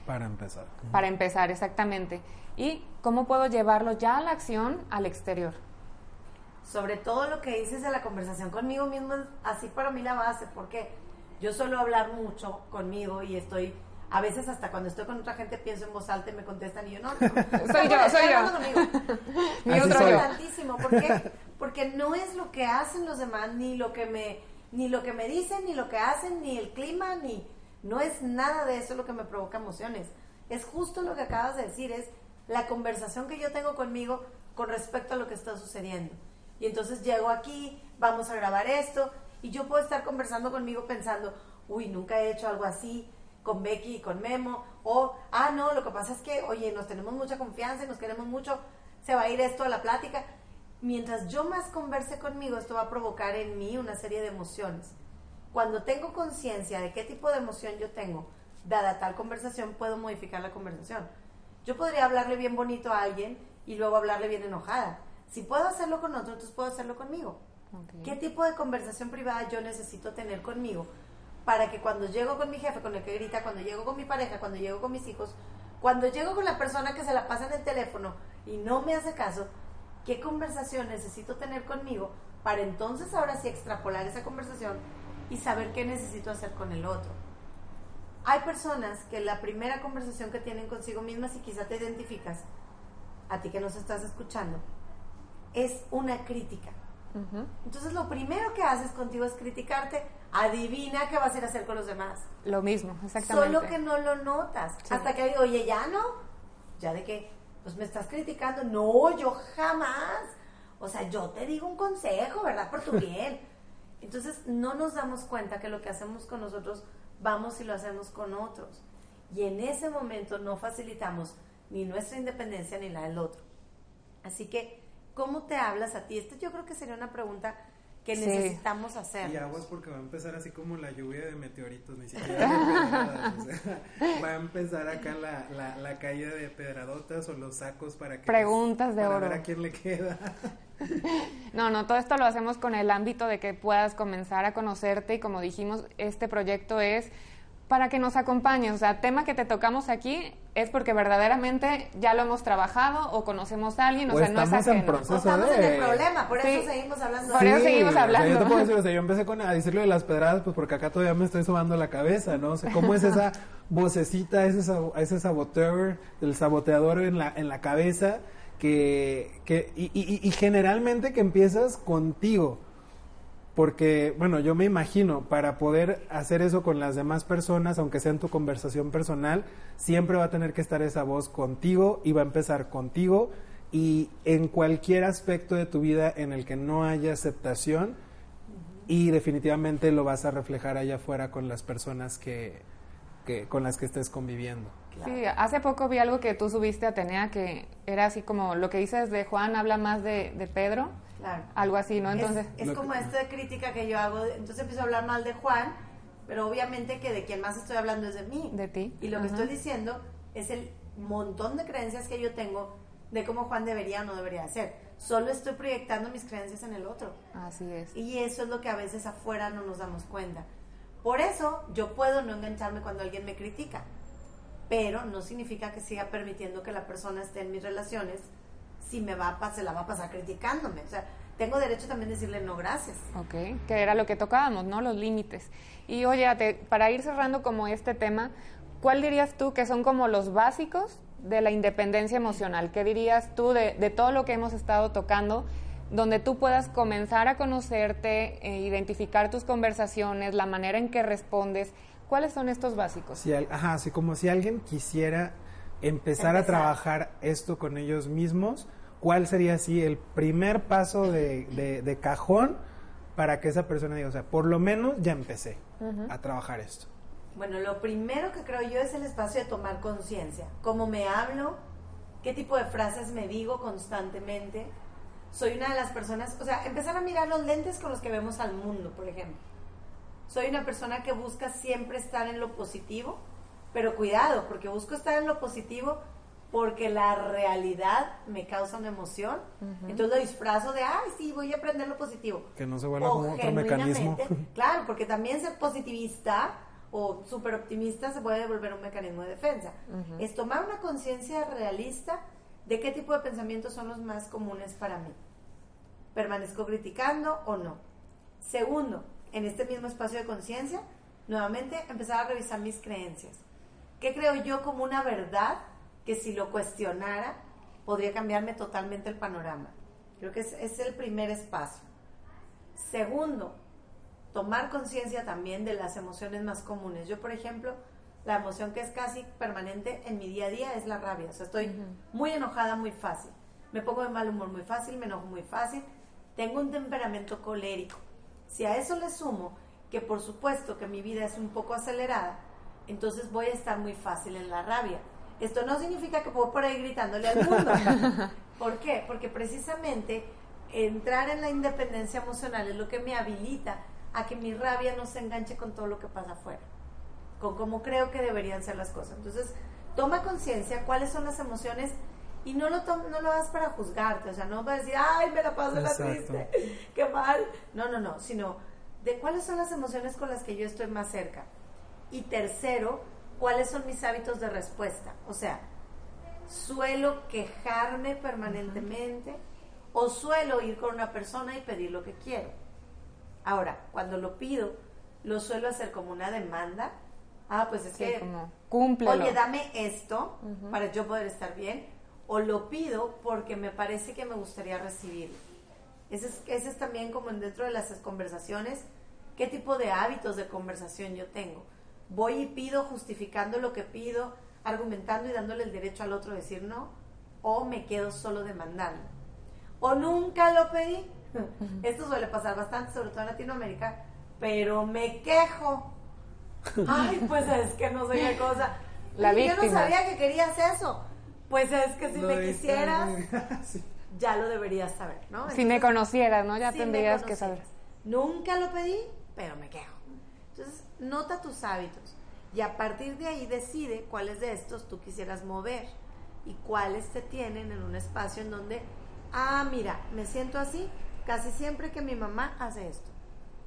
Para empezar. Para empezar, exactamente. Y cómo puedo llevarlo ya a la acción al exterior. Sobre todo lo que dices de la conversación conmigo mismo, así para mí la base, porque yo suelo hablar mucho conmigo y estoy, a veces hasta cuando estoy con otra gente pienso en voz alta y me contestan y yo no. soy yo, soy yo. Mi otro yo. ¿Por qué? Porque no es lo que hacen los demás, ni lo que me, ni lo que me dicen, ni lo que hacen, ni el clima, ni no es nada de eso lo que me provoca emociones. Es justo lo que acabas de decir, es la conversación que yo tengo conmigo con respecto a lo que está sucediendo. Y entonces llego aquí, vamos a grabar esto, y yo puedo estar conversando conmigo pensando, uy, nunca he hecho algo así con Becky y con Memo, o, ah, no, lo que pasa es que, oye, nos tenemos mucha confianza y nos queremos mucho, se va a ir esto a la plática. Mientras yo más converse conmigo, esto va a provocar en mí una serie de emociones. Cuando tengo conciencia de qué tipo de emoción yo tengo, dada tal conversación, puedo modificar la conversación. Yo podría hablarle bien bonito a alguien y luego hablarle bien enojada. Si puedo hacerlo con otro, entonces puedo hacerlo conmigo. ¿Qué tipo de conversación privada yo necesito tener conmigo para que cuando llego con mi jefe, con el que grita, cuando llego con mi pareja, cuando llego con mis hijos, cuando llego con la persona que se la pasa en el teléfono y no me hace caso, qué conversación necesito tener conmigo para entonces ahora sí extrapolar esa conversación y saber qué necesito hacer con el otro? Hay personas que la primera conversación que tienen consigo mismas, y quizá te identificas, a ti que nos estás escuchando, es una crítica. Entonces lo primero que haces contigo es criticarte. Adivina qué vas a ir a hacer con los demás. Lo mismo, exactamente. Solo que no lo notas. Hasta que digo, oye, ya no. Ya de que, pues me estás criticando. No, yo jamás. O sea, yo te digo un consejo, ¿verdad? Por tu bien. Entonces no nos damos cuenta que lo que hacemos con nosotros, vamos y lo hacemos con otros. Y en ese momento no facilitamos ni nuestra independencia ni la del otro. Así que ¿Cómo te hablas a ti? Esta yo creo que sería una pregunta que necesitamos hacer. Y aguas porque va a empezar así como la lluvia de meteoritos, ni siquiera va a empezar acá la, la, caída de pedradotas o los sacos para que... Preguntas de oro. Ver a quién le queda. No, no, todo esto lo hacemos con el ámbito de que puedas comenzar a conocerte y como dijimos, este proyecto es para que nos acompañes. O sea, tema que te tocamos aquí es porque verdaderamente ya lo hemos trabajado o conocemos a alguien, o, O sea, no es estamos en ajeno. proceso. Estamos en el problema, por Sí. eso seguimos hablando. Por eso seguimos o sea, hablando. yo te puedo decir, o sea, yo empecé con, a decirlo de las pedradas, pues porque acá todavía me estoy sobando la cabeza, ¿no? O sea, ¿cómo es esa vocecita, ese, sabo- ese saboteur, el saboteador en la, en la cabeza? Que, que y, y- y generalmente que empiezas contigo. Porque, bueno, yo me imagino, para poder hacer eso con las demás personas, aunque sea en tu conversación personal, siempre va a tener que estar esa voz contigo y va a empezar contigo. Y en cualquier aspecto de tu vida en el que no haya aceptación, y definitivamente lo vas a reflejar allá afuera con las personas que, que- con las que estés conviviendo. Sí, hace poco vi algo que tú subiste, Atenea, que era así como lo que dices de Juan habla más de, de Pedro, Claro. algo así, ¿no? Entonces, es, como esta crítica que yo hago, de- entonces empiezo a hablar mal de Juan, pero obviamente que de quien más estoy hablando es de mí. De ti. Y lo que estoy diciendo es el montón de creencias que yo tengo de cómo Juan debería o no debería hacer. Solo estoy proyectando mis creencias en el otro. así es. Y eso es lo que a veces afuera no nos damos cuenta. Por eso yo puedo no engancharme cuando alguien me critica, pero no significa que siga permitiendo que la persona esté en mis relaciones si me va a, se la va a pasar criticándome. O sea, tengo derecho también de decirle no gracias. Ok, que era lo que tocábamos, ¿no? Los límites. Y oye, para ir cerrando como este tema, ¿cuál dirías tú que son como los básicos de la independencia emocional? ¿Qué dirías tú de, de todo lo que hemos estado tocando, donde tú puedas comenzar a conocerte, eh, identificar tus conversaciones, la manera en que respondes? ¿Cuáles son estos básicos? Si al- ajá, así como si alguien quisiera empezar, a trabajar esto con ellos mismos, ¿cuál sería así el primer paso de, de- de cajón para que esa persona diga, o sea, por lo menos ya empecé a trabajar esto? Bueno, lo primero que creo yo es el espacio de tomar conciencia. Cómo me hablo, qué tipo de frases me digo constantemente. Soy una de las personas, o sea, empezar a mirar los lentes con los que vemos al mundo, por ejemplo. Soy una persona que busca siempre estar en lo positivo, pero cuidado, porque busco estar en lo positivo porque la realidad me causa una emoción. Entonces lo disfrazo de, ay, sí, voy a aprender lo positivo. Que no se vuelva como otro mecanismo. Claro, porque también ser positivista o súper optimista se puede volver un mecanismo de defensa. Es tomar una conciencia realista de qué tipo de pensamientos son los más comunes para mí. ¿Permanezco criticando o no? Segundo, en este mismo espacio de conciencia, nuevamente empezar a revisar mis creencias. ¿Qué creo yo como una verdad que si lo cuestionara podría cambiarme totalmente el panorama? Creo que es, es el primer espacio. Segundo, tomar conciencia también de las emociones más comunes. Yo, por ejemplo, la emoción que es casi permanente en mi día a día es la rabia. O sea, estoy muy enojada muy fácil. Me pongo de mal humor muy fácil, me enojo muy fácil. Tengo un temperamento colérico. Si a eso le sumo que por supuesto que mi vida es un poco acelerada, entonces voy a estar muy fácil en la rabia. Esto no significa que puedo por ahí gritándole al mundo. ¿Por qué? Porque precisamente entrar en la independencia emocional es lo que me habilita a que mi rabia no se enganche con todo lo que pasa afuera, con cómo creo que deberían ser las cosas. Entonces, toma conciencia cuáles son las emociones y no lo, no lo hagas para juzgarte, o sea, no para decir, ay, me la paso la Exacto. triste, qué mal. No, no, no, sino de cuáles son las emociones con las que yo estoy más cerca. Y tercero, cuáles son mis hábitos de respuesta. O sea, suelo quejarme permanentemente o suelo ir con una persona y pedir lo que quiero. Ahora, cuando lo pido, lo suelo hacer como una demanda. Ah, pues es Sí, que, como, cúmplelo. oye, dame esto para yo poder estar bien. O lo pido porque me parece que me gustaría recibirlo. Ese es, ese es también como dentro de las conversaciones, qué tipo de hábitos de conversación yo tengo. Voy y pido justificando lo que pido, argumentando y dándole el derecho al otro a decir no, o me quedo solo demandando. O nunca lo pedí. Esto suele pasar bastante, sobre todo en Latinoamérica, pero me quejo. Ay, pues es que no sé qué cosa. La Oye, Yo no sabía que querías eso. Pues es que si Lo me quisieras, Sí. ya lo deberías saber, ¿no? si me conocieras, ¿no? Ya si tendrías que saber. Nunca lo pedí, pero me quejo. Entonces, nota tus hábitos y a partir de ahí decide cuáles de estos tú quisieras mover y cuáles te tienen en un espacio en donde, ah, mira, me siento así casi siempre que mi mamá hace esto.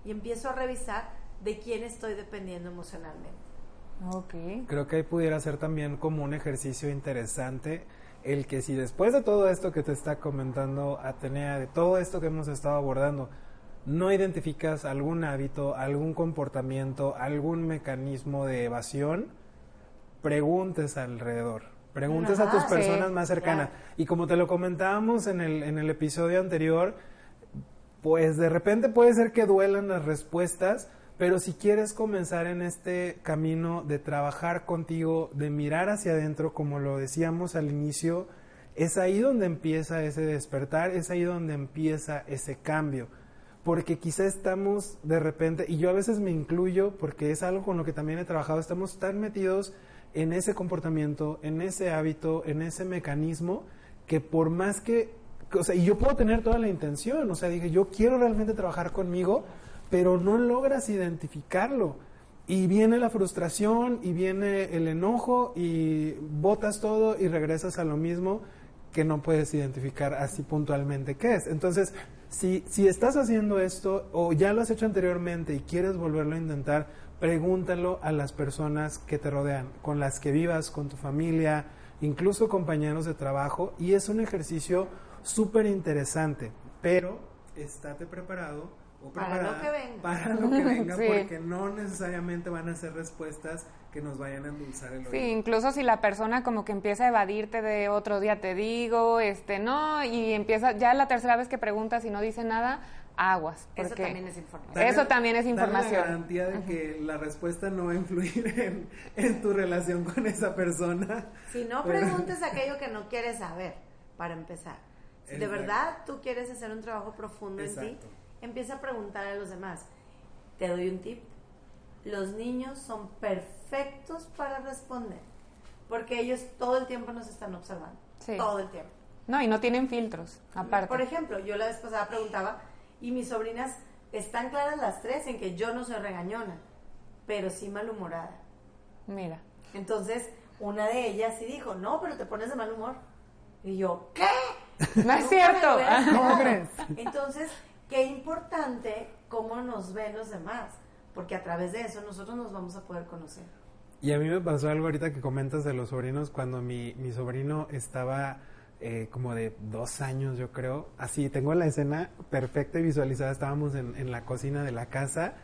Y empiezo a revisar de quién estoy dependiendo emocionalmente. Ok. Creo que ahí pudiera ser también como un ejercicio interesante el que si después de todo esto que te está comentando Atenea, de todo esto que hemos estado abordando, no identificas algún hábito, algún comportamiento, algún mecanismo de evasión, preguntes alrededor. Preguntes a tus personas sí, más cercanas. Y como te lo comentábamos en el, en el episodio anterior, pues de repente puede ser que duelan las respuestas, pero si quieres comenzar en este camino de trabajar contigo, de mirar hacia adentro, como lo decíamos al inicio, es ahí donde empieza ese despertar, es ahí donde empieza ese cambio. Porque quizá estamos de repente, y yo a veces me incluyo, porque es algo con lo que también he trabajado, estamos tan metidos en ese comportamiento, en ese hábito, en ese mecanismo, que por más que, o sea, y yo puedo tener toda la intención, o sea, dije, yo quiero realmente trabajar conmigo, pero no logras identificarlo. Y viene la frustración y viene el enojo y botas todo y regresas a lo mismo que no puedes identificar así puntualmente qué es. Entonces, si, si estás haciendo esto o ya lo has hecho anteriormente y quieres volverlo a intentar, pregúntalo a las personas que te rodean, con las que vivas, con tu familia, incluso compañeros de trabajo, y es un ejercicio súper interesante, pero estate preparado o Para lo que venga. para lo que venga, Sí. porque no necesariamente van a ser respuestas que nos vayan a endulzar el Sí, oído. incluso si la persona como que empieza a evadirte de otro día te digo, este, no, y empieza, ya la tercera vez que preguntas y no dice nada, aguas. Eso también es información. Dale- Eso también es información. la garantía de que la respuesta no va a influir en, en tu relación con esa persona. Si no Pero- preguntes aquello que no quieres saber, para empezar. Si de verdad tú quieres hacer un trabajo profundo en ti. Empieza a preguntar a los demás. Te doy un tip. Los niños son perfectos para responder, porque ellos todo el tiempo nos están observando. Sí. Todo el tiempo. No, y no tienen filtros, aparte. Por ejemplo, yo la vez pasada preguntaba y mis sobrinas están claras las tres en que yo no soy regañona, pero sí malhumorada. Mira. Entonces, una de ellas sí dijo, no, pero te pones de mal humor. Y yo, ¿qué? No es cierto. esperado. Pobres. Entonces, qué importante cómo nos ven los demás, porque a través de eso nosotros nos vamos a poder conocer. Y a mí me pasó algo ahorita que comentas de los sobrinos, cuando mi, mi sobrino estaba eh, como de dos años, yo creo. Así, tengo la escena perfecta y visualizada. Estábamos en, en la cocina de la casa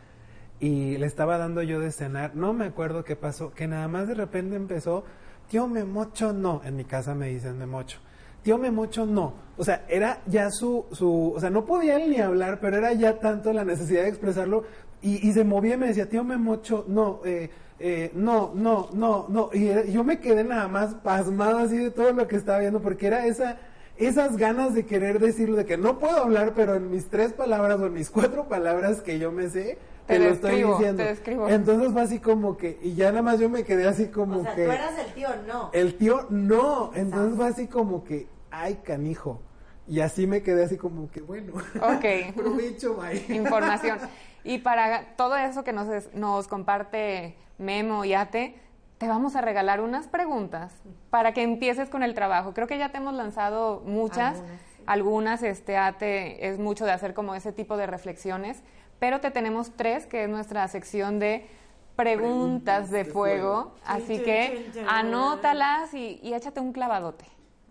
y le estaba dando yo de cenar. No me acuerdo qué pasó, que nada más de repente empezó, tío me mocho no. En mi casa me dicen me mocho. Tío me mocho no. O sea, era ya su, su, o sea, no podía él ni hablar, pero era ya tanto la necesidad de expresarlo y, y se movía y me decía, tío me mocho no, eh, eh, no, no, no, no. Y yo me quedé nada más pasmado así de todo lo que estaba viendo porque era esa, esas ganas de querer decirlo, de que no puedo hablar, pero en mis tres palabras o en mis cuatro palabras que yo me sé, te, Te lo estoy diciendo. te describo. Entonces fue así como que, y ya nada más yo me quedé así como o sea, que... tú eras el tío, no. El tío, no. Entonces fue así como que, ay, canijo. Y así me quedé así como que, bueno. Ok. Provecho, bye. Información. Y para todo eso que nos, es- nos comparte Memo y Ate, te vamos a regalar unas preguntas para que empieces con el trabajo. Creo que ya te hemos lanzado muchas. Algunas, sí. Algunas, este, Ate, es mucho de hacer como ese tipo de reflexiones. Pero te tenemos tres, que es nuestra sección de preguntas de de fuego. fuego. Así que anótalas y, y échate un clavadote.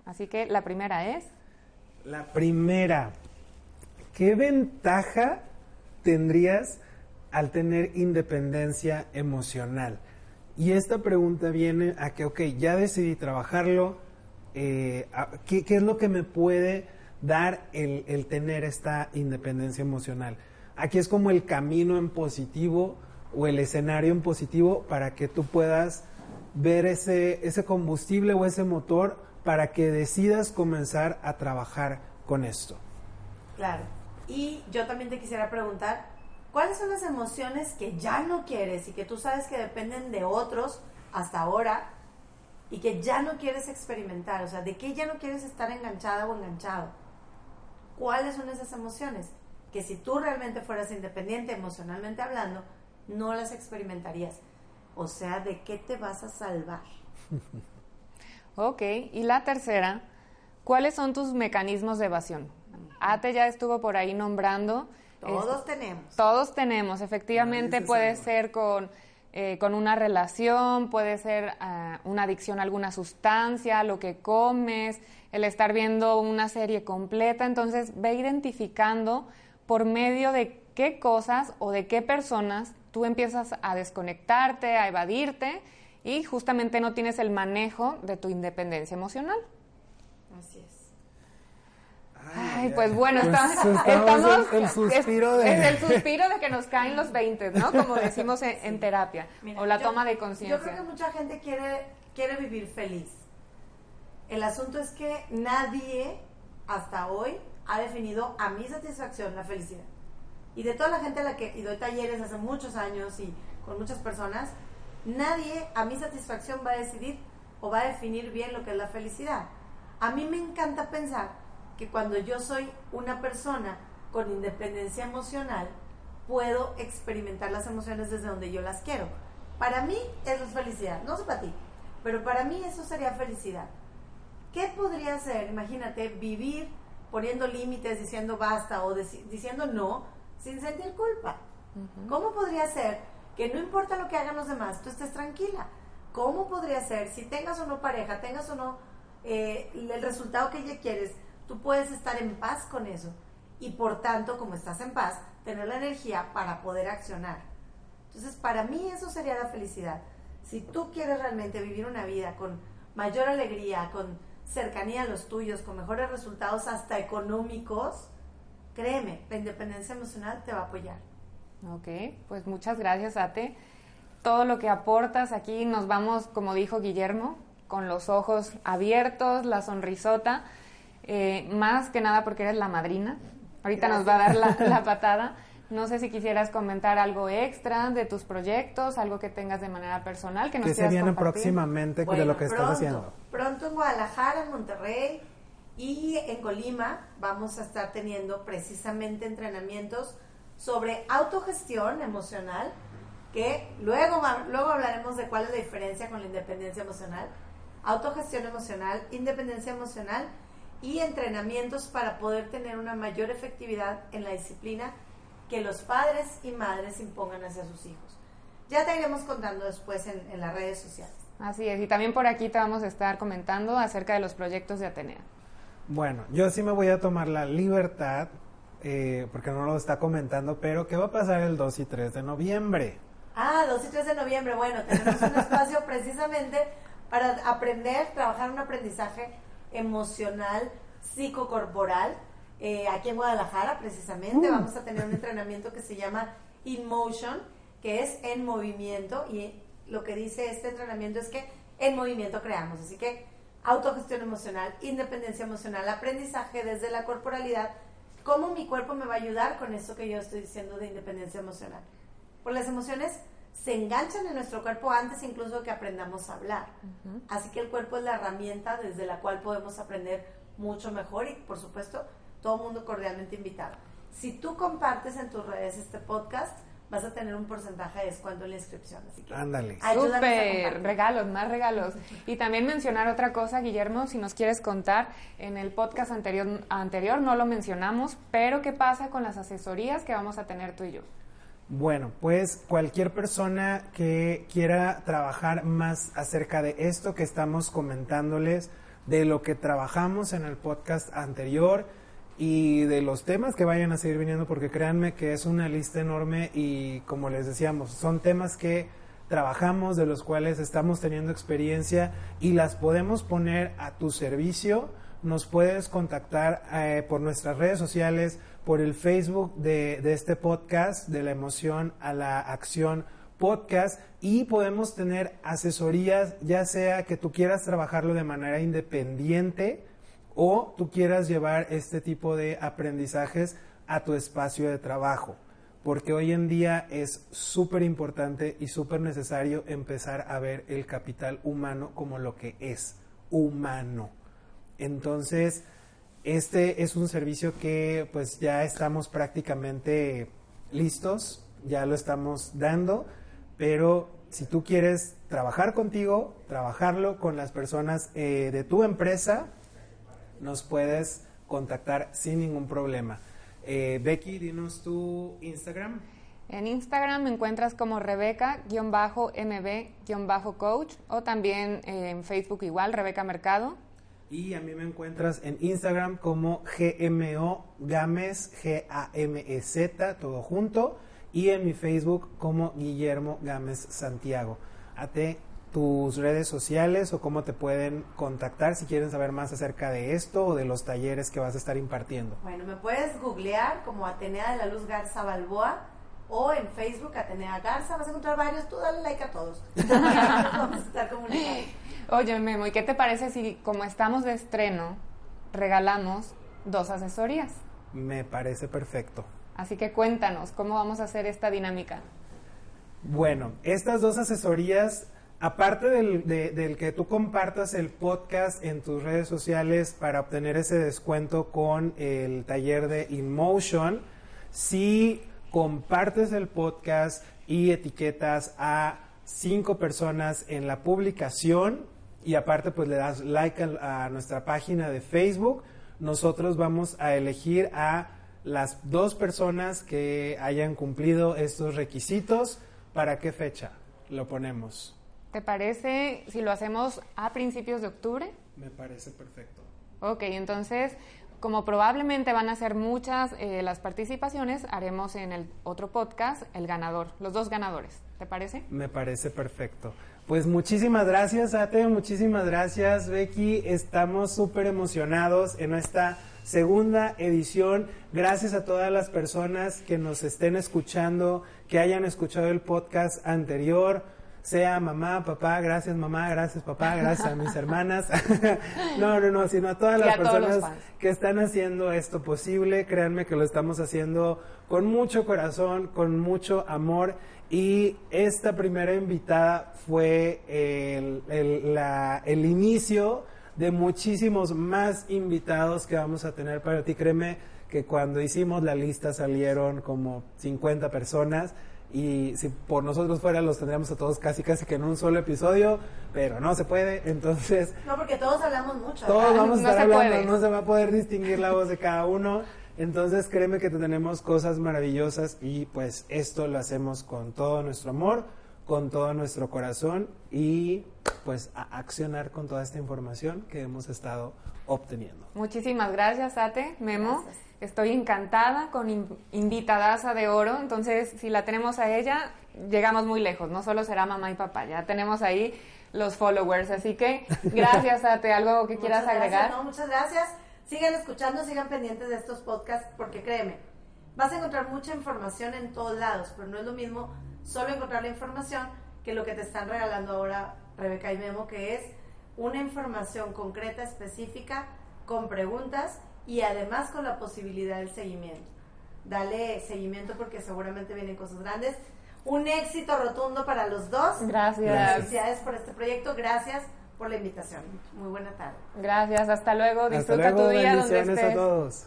Así que la primera es... La primera, ¿qué ventaja tendrías al tener independencia emocional? Y esta pregunta viene a que, ok, ya decidí trabajarlo, eh, ¿qué, qué es lo que me puede dar el, el tener esta independencia emocional? Aquí es como el camino en positivo o el escenario en positivo para que tú puedas ver ese, ese combustible o ese motor para que decidas comenzar a trabajar con esto. Claro. Y yo también te quisiera preguntar, ¿cuáles son las emociones que ya no quieres y que tú sabes que dependen de otros hasta ahora y que ya no quieres experimentar? O sea, ¿de qué ya no quieres estar enganchada o enganchado? ¿Cuáles son esas emociones? Que si tú realmente fueras independiente emocionalmente hablando, no las experimentarías. O sea, ¿de qué te vas a salvar? Ok, y la tercera, ¿cuáles son tus mecanismos de evasión? Ate ya estuvo por ahí nombrando. Todos este, tenemos. Todos tenemos, efectivamente puede ser con eh, con una relación, puede ser ah, una adicción a alguna sustancia, lo que comes, el estar viendo una serie completa. Entonces, ve identificando por medio de qué cosas o de qué personas tú empiezas a desconectarte, a evadirte y justamente no tienes el manejo de tu independencia emocional. Así es. Ay, pues bueno, Pues estamos, estamos el- el suspiro es, de- es el suspiro de que nos caen los 20, ¿no? Como decimos en, en terapia, Mira, o la yo- toma de Yo creo conciencia. que mucha gente quiere, quiere vivir feliz. El asunto es que nadie hasta hoy ha definido a mi satisfacción la felicidad. Y de toda la gente a la que y doy talleres hace muchos años y con muchas personas, nadie a mi satisfacción va a decidir o va a definir bien lo que es la felicidad. A mí me encanta pensar que cuando yo soy una persona con independencia emocional, puedo experimentar las emociones desde donde yo las quiero. Para mí eso es felicidad, no sé para ti, pero para mí eso sería felicidad. ¿Qué podría ser, imagínate, vivir poniendo límites, diciendo basta o diciendo no, sin sentir culpa? ¿Cómo podría ser que no importa lo que hagan los demás, tú estés tranquila? ¿Cómo podría ser, si tengas o no pareja, tengas o no eh, el resultado que ella quieres, tú puedes estar en paz con eso? Y por tanto, como estás en paz, tener la energía para poder accionar. Entonces, para mí eso sería la felicidad. Si tú quieres realmente vivir una vida con mayor alegría, con cercanía a los tuyos, con mejores resultados hasta económicos, créeme, la independencia emocional te va a apoyar. Ok, pues muchas gracias, Ate. Todo lo que aportas aquí nos vamos, como dijo Guillermo, con los ojos abiertos, la sonrisota, eh, más que nada porque eres la madrina. Ahorita nos va a dar la, la patada. No sé si quisieras comentar algo extra de tus proyectos, algo que tengas de manera personal que nos ¿Qué se viene compartir. próximamente de lo que estás pronto, haciendo? Pronto en Guadalajara, en Monterrey y en Colima vamos a estar teniendo precisamente entrenamientos sobre autogestión emocional, que luego, luego hablaremos de cuál es la diferencia con la independencia emocional. Autogestión emocional, independencia emocional y entrenamientos para poder tener una mayor efectividad en la disciplina que los padres y madres impongan hacia sus hijos. Ya te iremos contando después en, en las redes sociales. Así es, y también por aquí te vamos a estar comentando acerca de los proyectos de Atenea. Bueno, yo sí me voy a tomar la libertad, eh, porque no lo está comentando, pero ¿qué va a pasar el 2 y 3 de noviembre? Ah, 2 y 3 de noviembre. Bueno, tenemos un espacio precisamente para aprender, trabajar un aprendizaje emocional, psicocorporal. Eh, aquí en Guadalajara, precisamente, vamos a tener un entrenamiento que se llama In Motion, que es en movimiento. Y lo que dice este entrenamiento es que en movimiento creamos. Así que autogestión emocional, independencia emocional, aprendizaje desde la corporalidad. ¿Cómo mi cuerpo me va a ayudar con esto que yo estoy diciendo de independencia emocional? Pues las emociones se enganchan en nuestro cuerpo antes incluso que aprendamos a hablar. Así que el cuerpo es la herramienta desde la cual podemos aprender mucho mejor y por supuesto todo el mundo cordialmente invitado. Si tú compartes en tus redes este podcast, vas a tener un porcentaje de descuento en la inscripción. Así que Ándale. Súper, regalos, más regalos. Y también mencionar otra cosa, Guillermo, si nos quieres contar, en el podcast anterior, anterior no lo mencionamos, pero ¿qué pasa con las asesorías que vamos a tener tú y yo? Bueno, pues cualquier persona que quiera trabajar más acerca de esto que estamos comentándoles, de lo que trabajamos en el podcast anterior y de los temas que vayan a seguir viniendo, porque créanme que es una lista enorme y como les decíamos, son temas que trabajamos, de los cuales estamos teniendo experiencia y las podemos poner a tu servicio. Nos puedes contactar eh, por nuestras redes sociales, por el Facebook de, de este podcast, de la emoción a la acción podcast y podemos tener asesorías, ya sea que tú quieras trabajarlo de manera independiente o tú quieras llevar este tipo de aprendizajes a tu espacio de trabajo. Porque hoy en día es súper importante y súper necesario empezar a ver el capital humano como lo que es, humano. Entonces, este es un servicio que pues ya estamos prácticamente listos, ya lo estamos dando, pero si tú quieres trabajar contigo, trabajarlo con las personas eh, de tu empresa, nos puedes contactar sin ningún problema. Eh, Becky, dinos tu Instagram. En Instagram me encuentras como Rebeca-MB-coach o también eh, en Facebook igual, Rebeca Mercado. Y a mí me encuentras en Instagram como GMO Games, G-A-M-E-Z, todo junto. Y en mi Facebook como Guillermo Gámez Santiago. Ate tus redes sociales o cómo te pueden contactar si quieren saber más acerca de esto o de los talleres que vas a estar impartiendo. Bueno, me puedes googlear como Atenea de la Luz Garza Balboa o en Facebook Atenea Garza, vas a encontrar varios, tú dale like a todos. Vamos a estar comunicados. Oye, Memo, ¿y qué te parece si como estamos de estreno, regalamos dos asesorías? Me parece perfecto. Así que cuéntanos, ¿cómo vamos a hacer esta dinámica? Bueno, estas dos asesorías, aparte del, de- que tú compartas el podcast en tus redes sociales para obtener ese descuento con el taller de InMotion, si compartes el podcast y etiquetas a cinco personas en la publicación y aparte pues le das like a, nuestra página de Facebook, nosotros vamos a elegir a las dos personas que hayan cumplido estos requisitos. ¿Para qué fecha lo ponemos? ¿Te parece si lo hacemos a principios de octubre? Me parece perfecto. Ok, entonces, como probablemente van a ser muchas eh, las participaciones, haremos en el otro podcast el ganador, los dos ganadores. ¿Te parece? Me parece perfecto. Pues muchísimas gracias, Ate, muchísimas gracias, Becky. Estamos súper emocionados en esta segunda edición. Gracias a todas las personas que nos estén escuchando, que hayan escuchado el podcast anterior. Sea mamá, papá, gracias mamá, gracias papá, gracias a mis hermanas. no, no, no, sino a todas Y las a personas que están haciendo esto posible. Créanme que lo estamos haciendo con mucho corazón, con mucho amor. Y esta primera invitada fue el, el- la- el inicio de muchísimos más invitados que vamos a tener para ti. Créeme que cuando hicimos la lista salieron como 50 personas y si por nosotros fuera los tendríamos a todos casi casi que en un solo episodio, pero no se puede. Entonces No, porque todos hablamos mucho. todos ¿verdad? vamos a No estar hablando, puede. no se va a poder distinguir la voz de cada uno. Entonces créeme que te tenemos cosas maravillosas y pues esto lo hacemos con todo nuestro amor, con todo nuestro corazón y pues a accionar con toda esta información que hemos estado obteniendo. Muchísimas gracias, Ate, Memo. Gracias. Estoy encantada con in- invitadaza de oro, entonces si la tenemos a ella, llegamos muy lejos, no solo será mamá y papá, ya tenemos ahí los followers, así que gracias, Ate, algo que quieras Muchas agregar. Gracias, no, muchas gracias. Sigan escuchando, sigan pendientes de estos podcasts, porque créeme, vas a encontrar mucha información en todos lados, pero no es lo mismo solo encontrar la información que lo que te están regalando ahora Rebeca y Memo, que es una información concreta, específica, con preguntas y además con la posibilidad del seguimiento. Dale seguimiento porque seguramente vienen cosas grandes. Un éxito rotundo para los dos. Gracias. Felicidades por este proyecto. Gracias por la invitación. Muy buena tarde. Gracias, hasta luego, Hasta disfruta luego, tu día donde bendiciones a estés. todos.